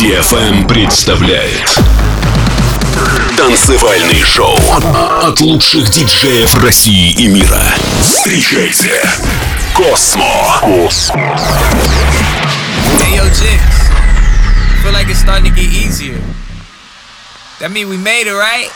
DFM эм представляет Танцевальный шоу от лучших диджеев России и мира. Встречайте Космо. Hey. Feel like it's starting to get easier. That mean we made it, right?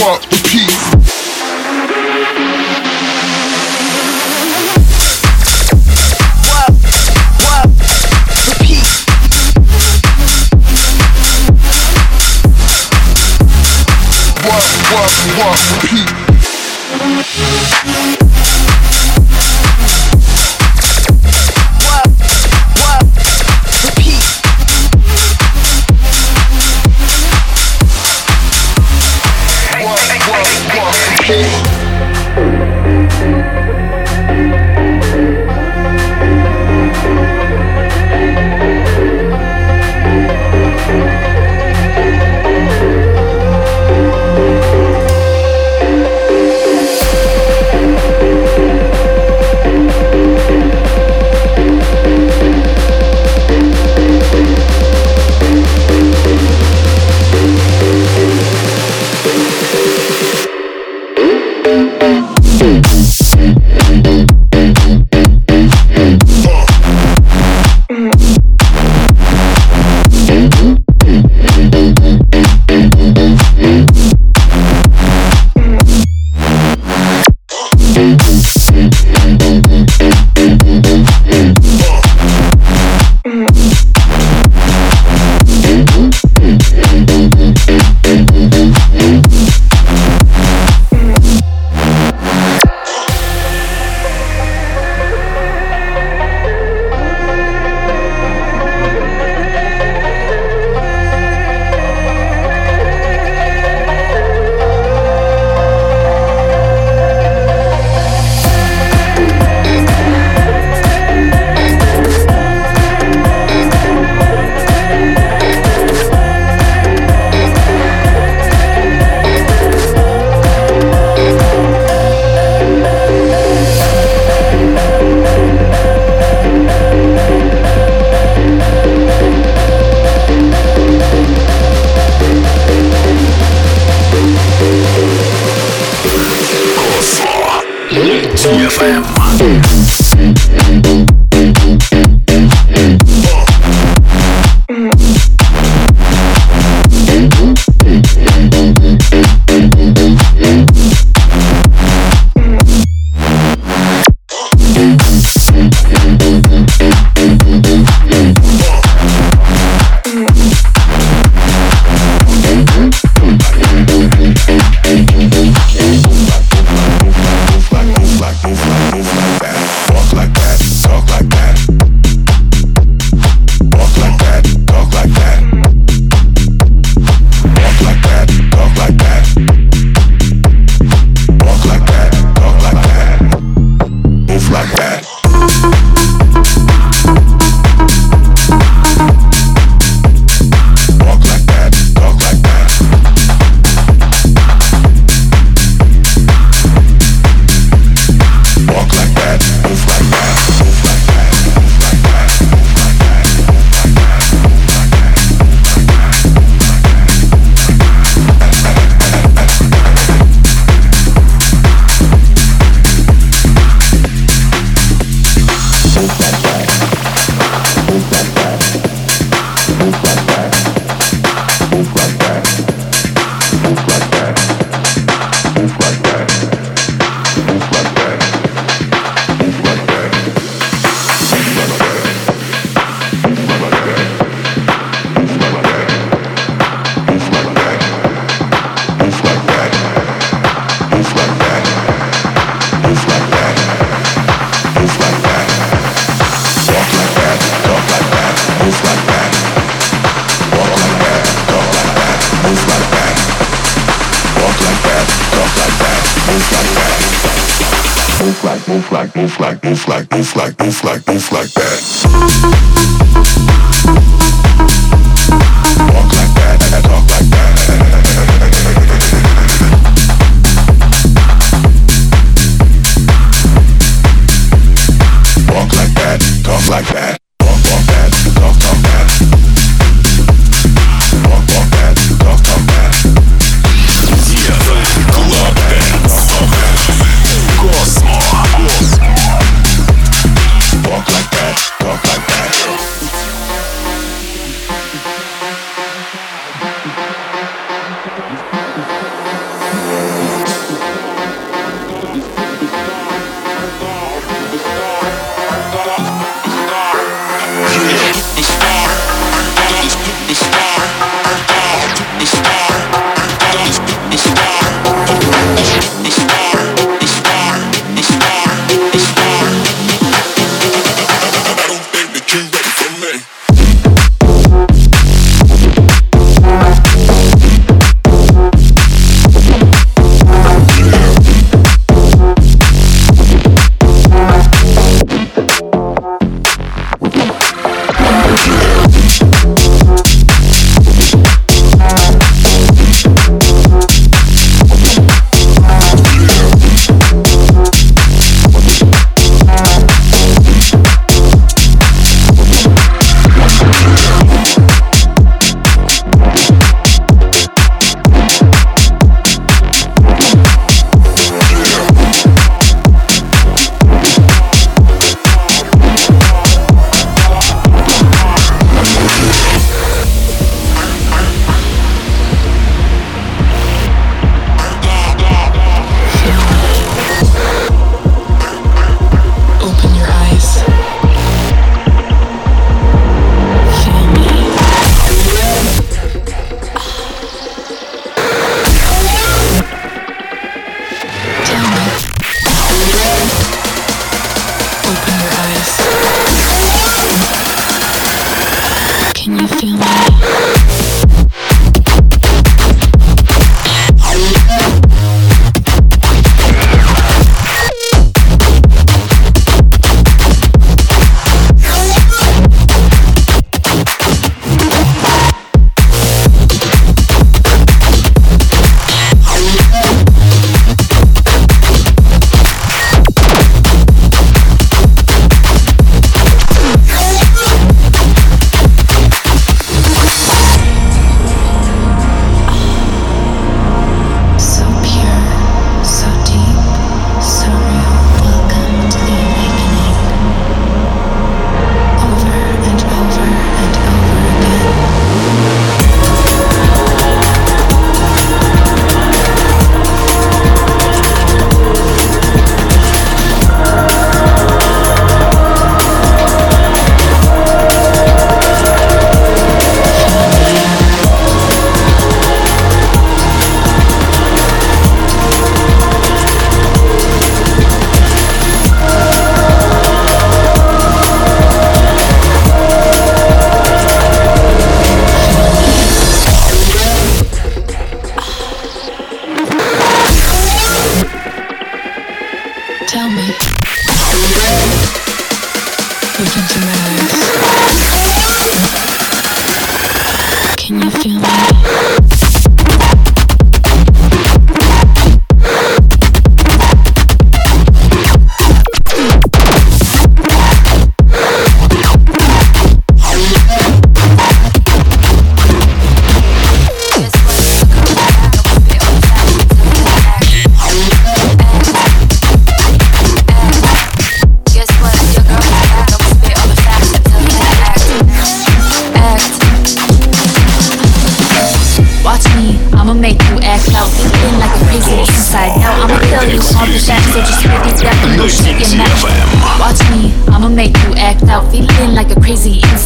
What? Repeat. What, what, what, repeat.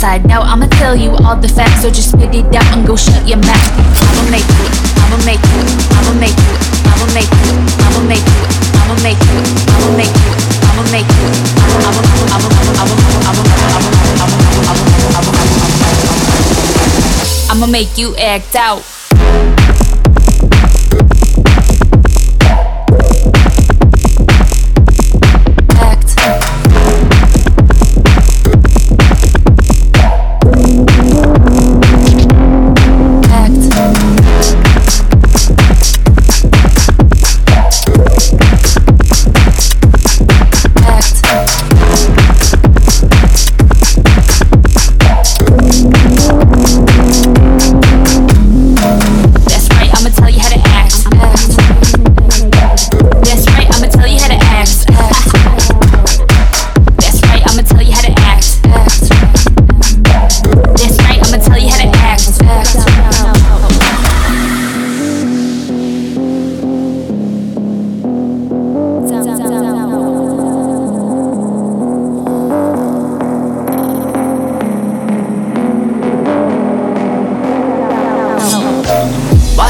Inside. Now I'ma tell you all the facts, so just spit it out and go shut your mouth. I'ma make you, I'ma make you, I'ma make you, I'ma make you, I'ma make you, I'ma make you, I'ma make you, I'ma make you, I'ma, I'ma, I'ma, I'ma, I'ma, I'ma, I'ma, I'ma, I'ma make you act out.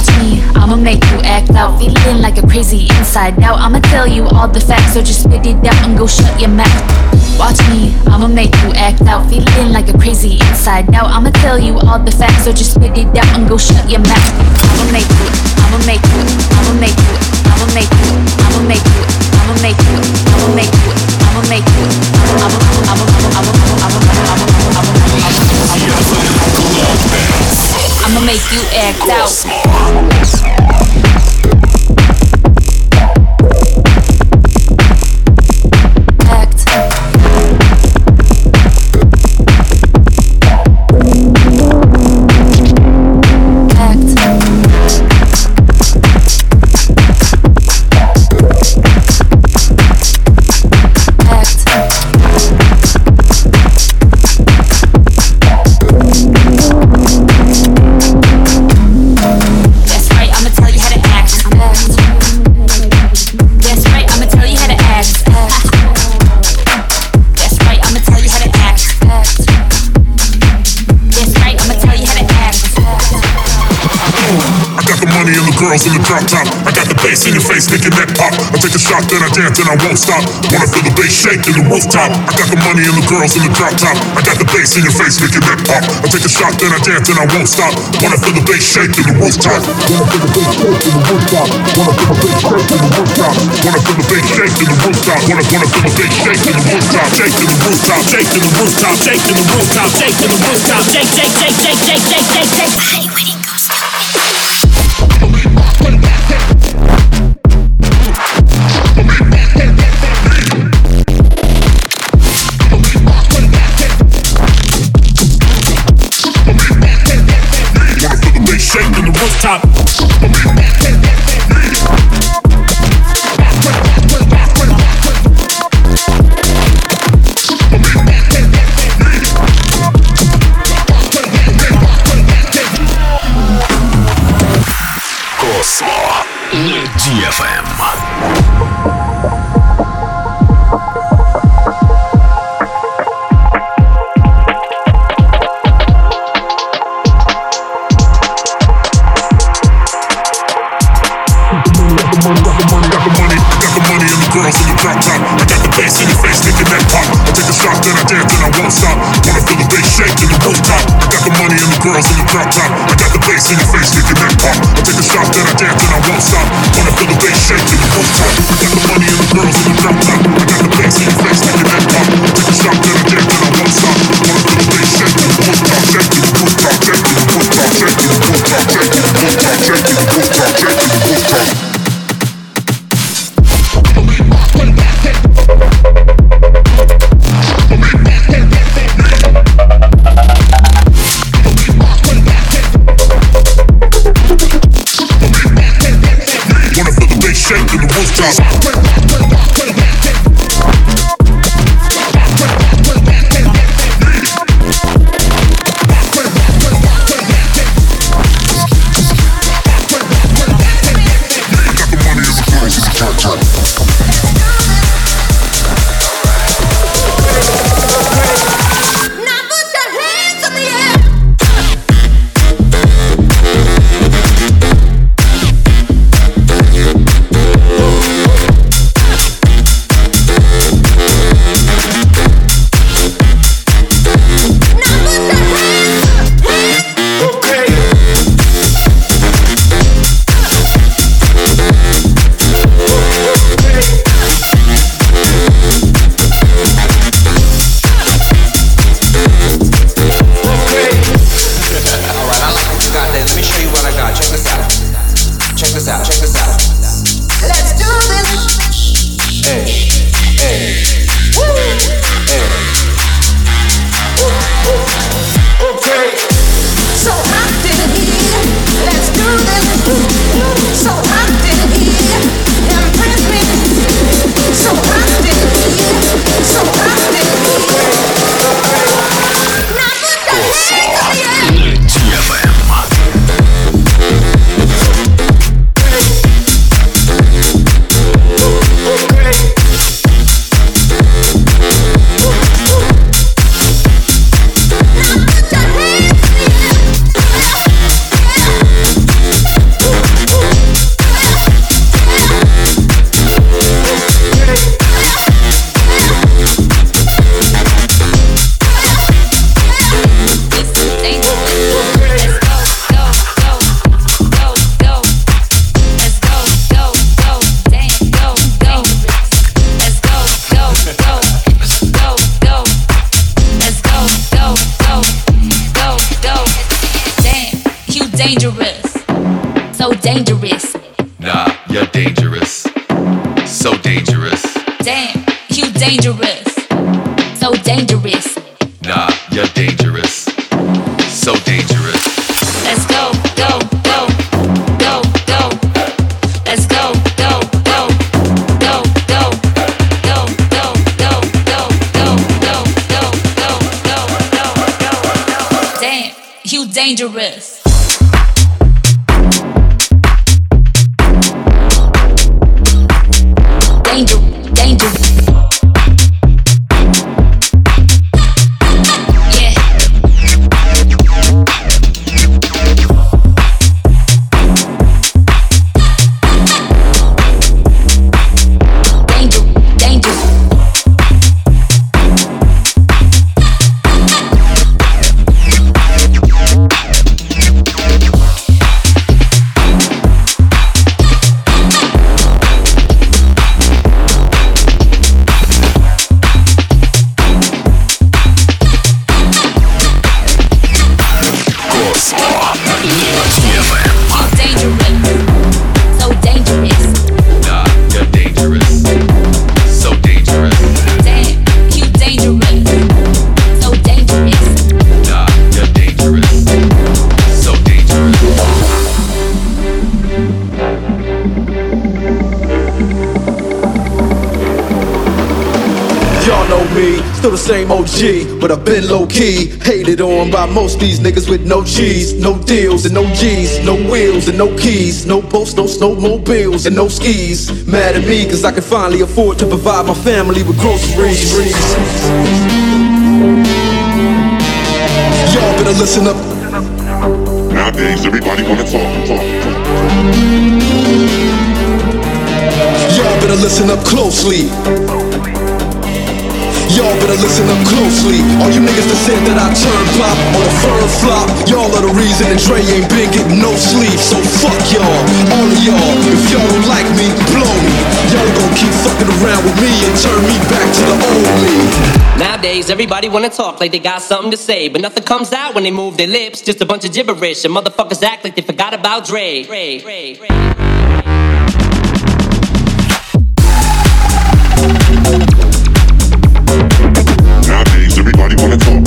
Watch me, I'ma make you act out, feeling like a crazy inside. Now I'ma tell you all the facts, so just spit it out and go shut your mouth. Watch me, I'ma make you act out, feeling like a crazy inside. Now I'ma tell you all the facts, so just spit it out and go shut your mouth. I'ma make you, I'ma make you, I'ma make you, I'ma make you, I'ma make you, I'ma make you, I'ma make you, I'ma make you, I'ma, I'ma, I'ma, I'ma, I'ma, I'ma, I'ma, I'ma make you act out. Girls in the drop top. I got the bass in your face, making that pop. I take a shot, then I dance, and I won't stop. Wanna feel the bass shake in the rooftop. I got the money and the girls in the drop top. I got the bass in your face, making that pop. I take a shot, then I dance, and I won't stop. Wanna feel the bass shake in the rooftop. Wanna feel the bass shake in the rooftop. Wanna feel the bass shake in the rooftop. Wanna feel the bass shake in the rooftop. Wanna wanna feel the bass shake in the rooftop. Shake in the rooftop. Shake in the rooftop. Shake in the rooftop. Shake in the rooftop. Shake shake shake shake shake shake shake shake. Nah, you're dangerous. So dangerous. Damn, you dangerous, so dangerous. Nah, you're dangerous. By most these niggas with no cheese, no deals and no G's, no wheels and no keys, no boats, no snowmobiles and no skis. Mad at me cause I can finally afford to provide my family with groceries. Y'all better listen up. Nowadays, everybody wanna talk, talk, talk. Y'all better listen up closely. Y'all better listen up closely. All you niggas that said that I turn pop on a firm flop, y'all are the reason that Dre ain't been getting no sleep. So fuck y'all, all of y'all. If y'all don't like me, blow me. Y'all gon' keep fucking around with me and turn me back to the old me. Nowadays, everybody wanna talk like they got something to say, but nothing comes out when they move their lips. Just a bunch of gibberish, and motherfuckers act like they forgot about Dre. Dre, Dre, Dre. Nowadays, everybody wanna talk.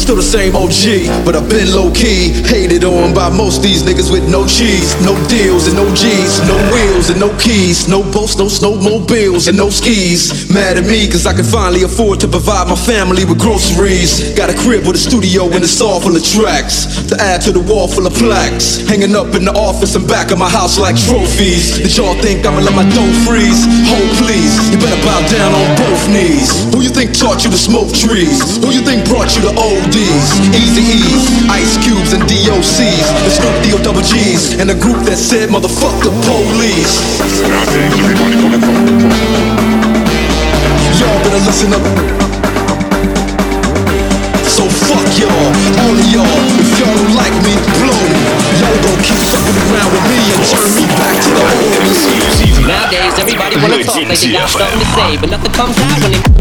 Still the same OG, but I've been low key. Hated on by most these niggas with no cheese, no deals and no G's, no wheels and no keys, no boats, no snowmobiles and no skis. Mad at me cause I can finally afford to provide my family with groceries. Got a crib with a studio and it's all full of tracks. To add to the wall full of plaques. Hanging up in the office and back of my house like trophies. Did y'all think I'ma let my dough freeze? Hold please, you better bow down on both knees? Taught you to smoke trees? Who you think brought you to ODs? Easy E's, Ice Cubes, and DOCs. The Snoop D-O double G's. And the group that said, motherfuck the police. Y'all better listen up. So fuck y'all, all of y'all. If y'all don't like me, blow me. Y'all gon' keep fucking around with me and turn me back to the old. Nowadays, everybody wanna talk they got something to say, but nothing comes out when they.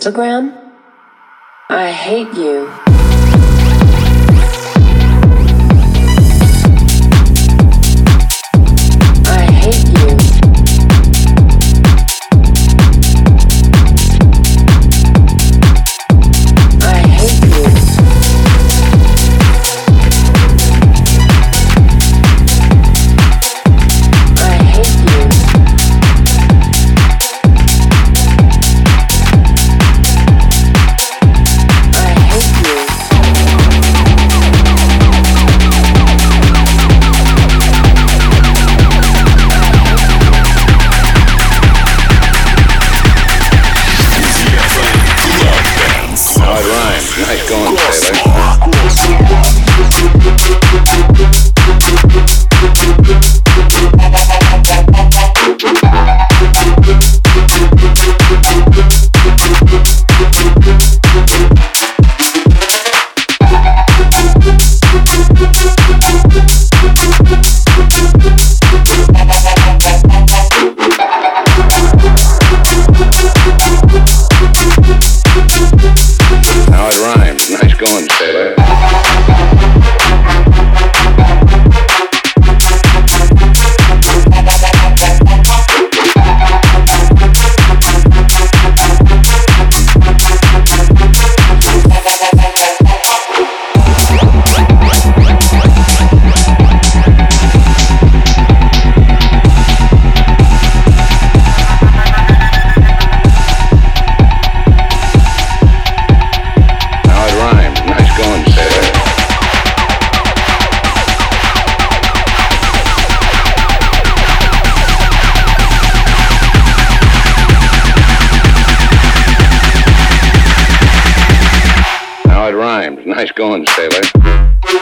Instagram? I hate you.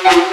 Now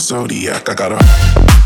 zodiac. I got a.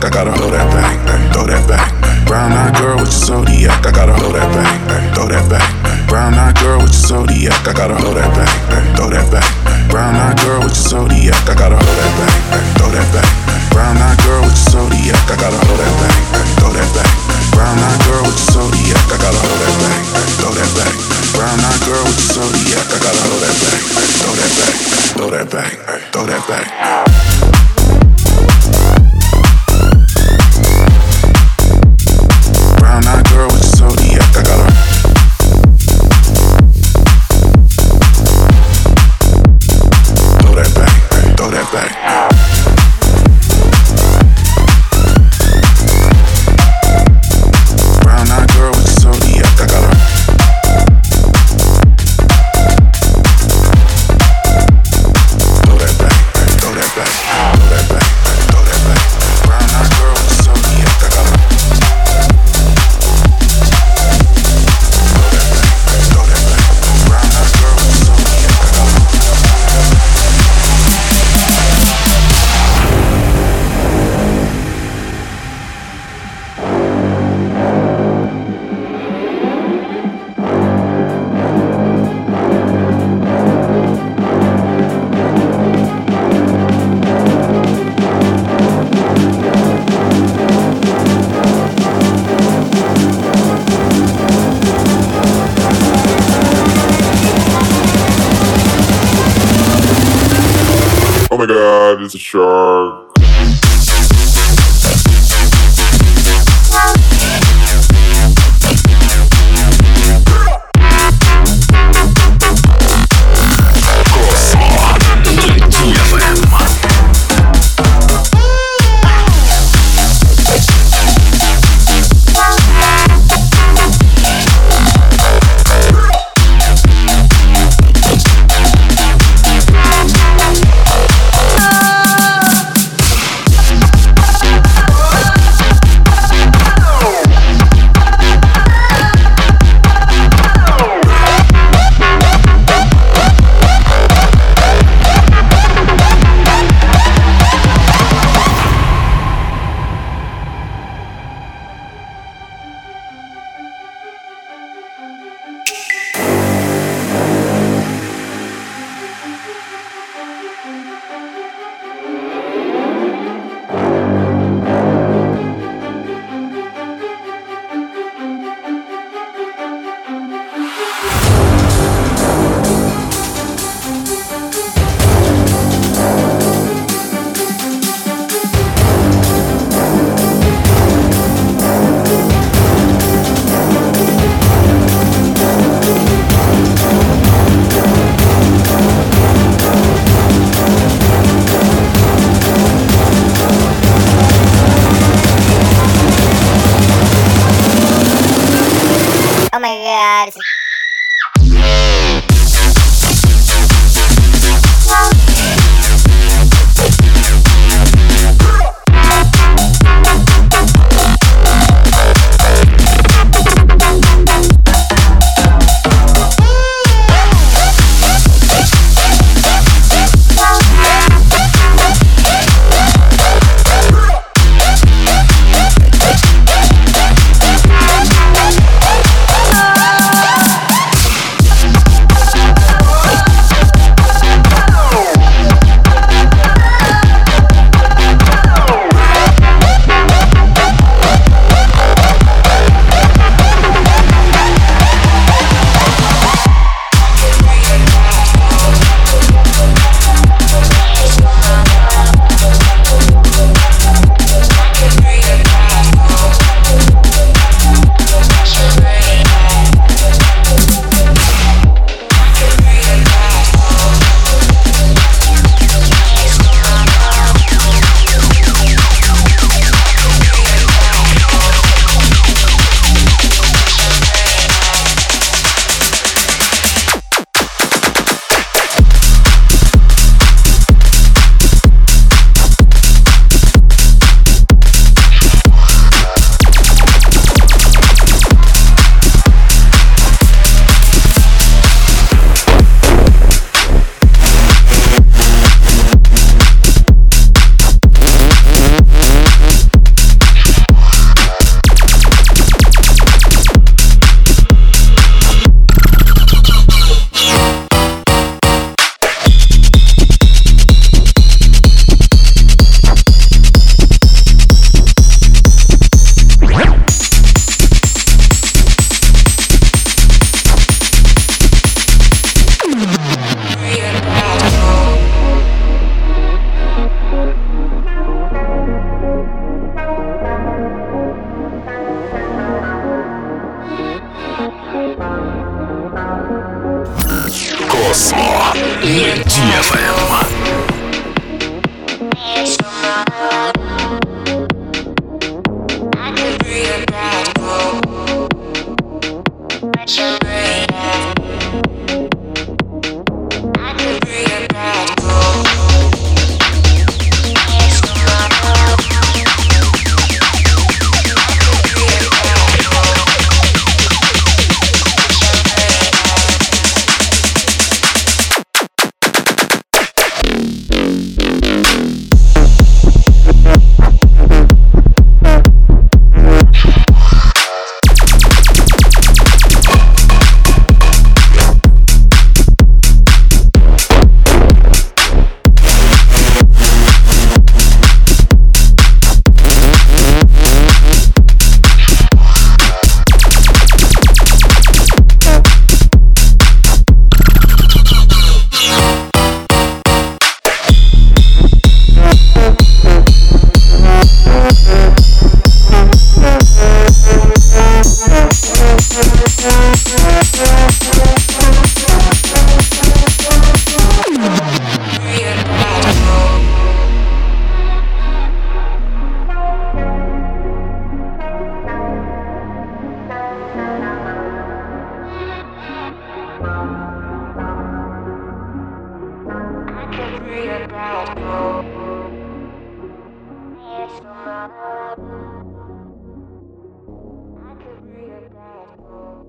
zodiac, I gotta throw that back, throw that back. Brown eyed girl with your zodiac, I gotta throw that back, throw that back. Brown eyed girl with your zodiac, I gotta throw that back.